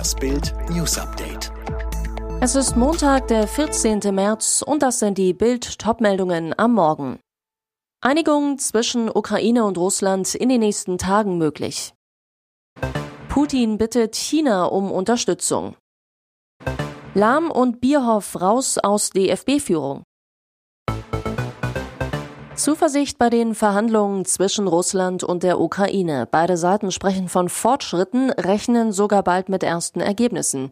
Das Bild News Update. Es ist Montag, der 14. März und das sind die Bild Topmeldungen am Morgen. Einigung zwischen Ukraine und Russland in den nächsten Tagen möglich. Putin bittet China um Unterstützung. Lahm und Bierhoff raus aus DFB-Führung. Zuversicht bei den Verhandlungen zwischen Russland und der Ukraine. Beide Seiten sprechen von Fortschritten, rechnen sogar bald mit ersten Ergebnissen.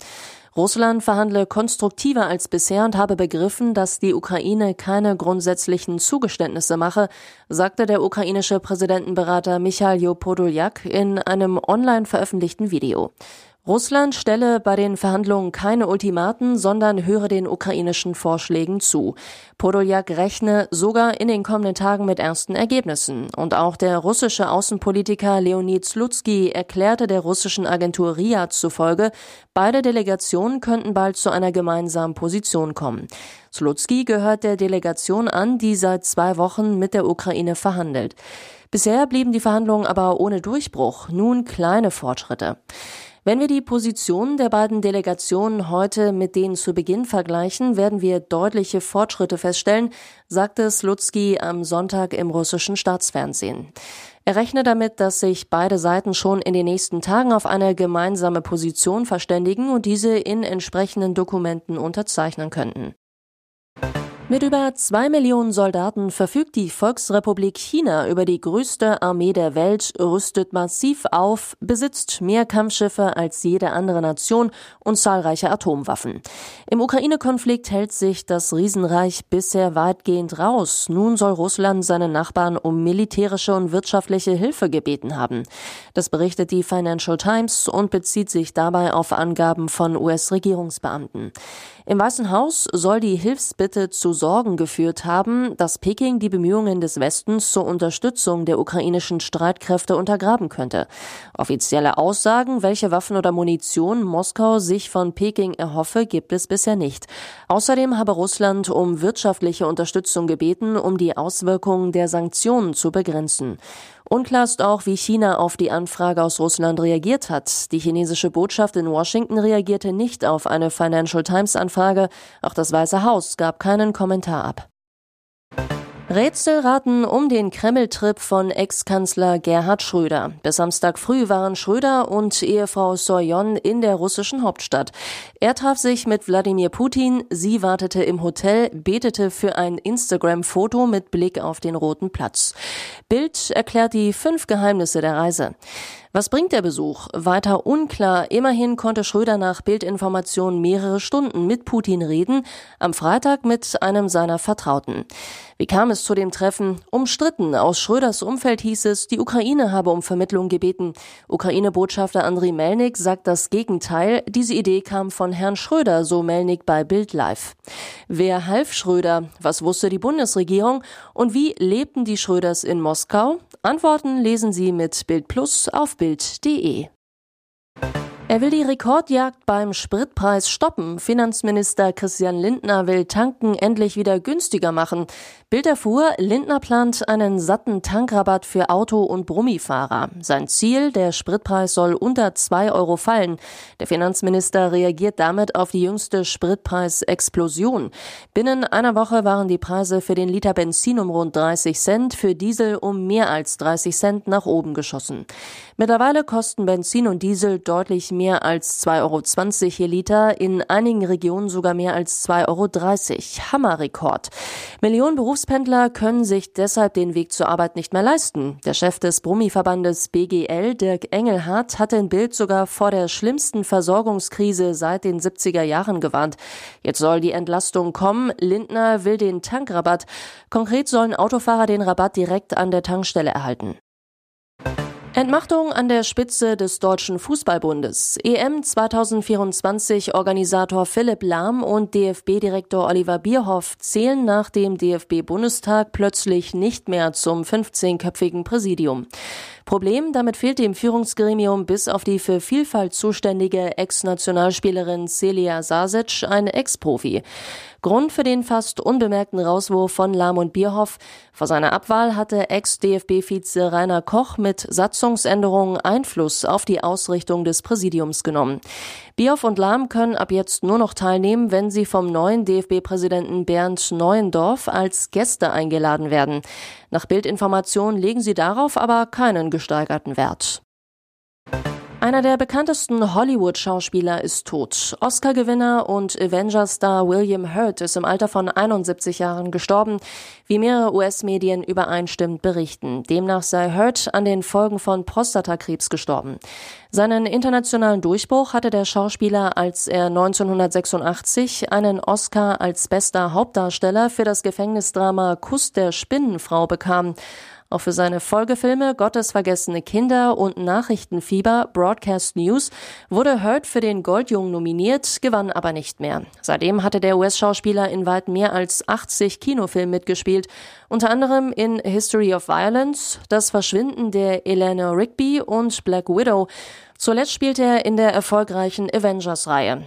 Russland verhandle konstruktiver als bisher und habe begriffen, dass die Ukraine keine grundsätzlichen Zugeständnisse mache, sagte der ukrainische Präsidentenberater Michail Podoljak in einem online veröffentlichten Video. Russland stelle bei den Verhandlungen keine Ultimaten, sondern höre den ukrainischen Vorschlägen zu. Podoljak rechne sogar in den kommenden Tagen mit ersten Ergebnissen. Und auch der russische Außenpolitiker Leonid Slutsky erklärte der russischen Agentur RIA zufolge, beide Delegationen könnten bald zu einer gemeinsamen Position kommen. Slutsky gehört der Delegation an, die seit zwei Wochen mit der Ukraine verhandelt. Bisher blieben die Verhandlungen aber ohne Durchbruch, nun kleine Fortschritte. Wenn wir die Positionen der beiden Delegationen heute mit denen zu Beginn vergleichen, werden wir deutliche Fortschritte feststellen, sagte Slutsky am Sonntag im russischen Staatsfernsehen. Er rechne damit, dass sich beide Seiten schon in den nächsten Tagen auf eine gemeinsame Position verständigen und diese in entsprechenden Dokumenten unterzeichnen könnten. Mit über zwei Millionen Soldaten verfügt die Volksrepublik China über die größte Armee der Welt, rüstet massiv auf, besitzt mehr Kampfschiffe als jede andere Nation und zahlreiche Atomwaffen. Im Ukraine-Konflikt hält sich das Riesenreich bisher weitgehend raus. Nun soll Russland seine Nachbarn um militärische und wirtschaftliche Hilfe gebeten haben. Das berichtet die Financial Times und bezieht sich dabei auf Angaben von US-Regierungsbeamten. Im Weißen Haus soll die Hilfsbitte zu Sorgen geführt haben, dass Peking die Bemühungen des Westens zur Unterstützung der ukrainischen Streitkräfte untergraben könnte. Offizielle Aussagen, welche Waffen oder Munition Moskau sich von Peking erhoffe, gibt es bisher nicht. Außerdem habe Russland um wirtschaftliche Unterstützung gebeten, um die Auswirkungen der Sanktionen zu begrenzen. Unklar ist auch, wie China auf die Anfrage aus Russland reagiert hat. Die chinesische Botschaft in Washington reagierte nicht auf eine Financial Times Anfrage. Auch das Weiße Haus gab keinen Kommentar ab. Rätselraten um den Kreml-Trip von Ex-Kanzler Gerhard Schröder. Bis Samstag früh waren Schröder und Ehefrau Soyon in der russischen Hauptstadt. Er traf sich mit Wladimir Putin, sie wartete im Hotel, betete für ein Instagram-Foto mit Blick auf den Roten Platz. Bild erklärt die fünf Geheimnisse der Reise. Was bringt der Besuch? Weiter unklar. Immerhin konnte Schröder nach Bildinformationen mehrere Stunden mit Putin reden, am Freitag mit einem seiner Vertrauten. Wie kam es zu dem Treffen? Umstritten. Aus Schröders Umfeld hieß es, die Ukraine habe um Vermittlung gebeten. Ukraine-Botschafter Andriy Melnik sagt das Gegenteil. Diese Idee kam von Herrn Schröder, so Melnik bei Bild Live. Wer half Schröder? Was wusste die Bundesregierung? Und wie lebten die Schröders in Moskau? Antworten lesen Sie mit Bild Plus auf Bild.de. Er will die Rekordjagd beim Spritpreis stoppen. Finanzminister Christian Lindner will Tanken endlich wieder günstiger machen. Bild erfuhr, Lindner plant einen satten Tankrabatt für Auto- und Brummifahrer. Sein Ziel, der Spritpreis soll unter zwei Euro fallen. Der Finanzminister reagiert damit auf die jüngste Spritpreisexplosion. Binnen einer Woche waren die Preise für den Liter Benzin um rund 30 Cent, für Diesel um mehr als 30 Cent nach oben geschossen. Mittlerweile kosten Benzin und Diesel deutlich mehr als 2,20 Euro je Liter, in einigen Regionen sogar mehr als 2,30 Euro. Hammerrekord. Millionen Berufspendler können sich deshalb den Weg zur Arbeit nicht mehr leisten. Der Chef des Brummi-Verbandes BGL, Dirk Engelhardt, hatte in Bild sogar vor der schlimmsten Versorgungskrise seit den 70er Jahren gewarnt. Jetzt soll die Entlastung kommen. Lindner will den Tankrabatt. Konkret sollen Autofahrer den Rabatt direkt an der Tankstelle erhalten. Entmachtung an der Spitze des Deutschen Fußballbundes. EM 2024 Organisator Philipp Lahm und DFB-Direktor Oliver Bierhoff zählen nach dem DFB-Bundestag plötzlich nicht mehr zum 15-köpfigen Präsidium. Problem, damit fehlt dem Führungsgremium bis auf die für Vielfalt zuständige Ex-Nationalspielerin Celia Sasic ein Ex-Profi. Grund für den fast unbemerkten Rauswurf von Lahm und Bierhoff. Vor seiner Abwahl hatte Ex-DFB-Vize Rainer Koch mit Satz Satzungsänderungen Einfluss auf die Ausrichtung des Präsidiums genommen. Bioff und Lahm können ab jetzt nur noch teilnehmen, wenn sie vom neuen DFB-Präsidenten Bernd Neuendorf als Gäste eingeladen werden. Nach Bildinformation legen sie darauf aber keinen gesteigerten Wert. Einer der bekanntesten Hollywood-Schauspieler ist tot. Oscar-Gewinner und Avengers-Star William Hurt ist im Alter von 71 Jahren gestorben, wie mehrere US-Medien übereinstimmend berichten. Demnach sei Hurt an den Folgen von Prostatakrebs gestorben. Seinen internationalen Durchbruch hatte der Schauspieler, als er 1986 einen Oscar als bester Hauptdarsteller für das Gefängnisdrama Kuss der Spinnenfrau bekam. Auch für seine Folgefilme Gottesvergessene Kinder und Nachrichtenfieber Broadcast News wurde Hurt für den Goldjungen nominiert, gewann aber nicht mehr. Seitdem hatte der US-Schauspieler in weit mehr als 80 Kinofilmen mitgespielt, unter anderem in History of Violence, Das Verschwinden der Eleanor Rigby und Black Widow. Zuletzt spielte er in der erfolgreichen Avengers-Reihe.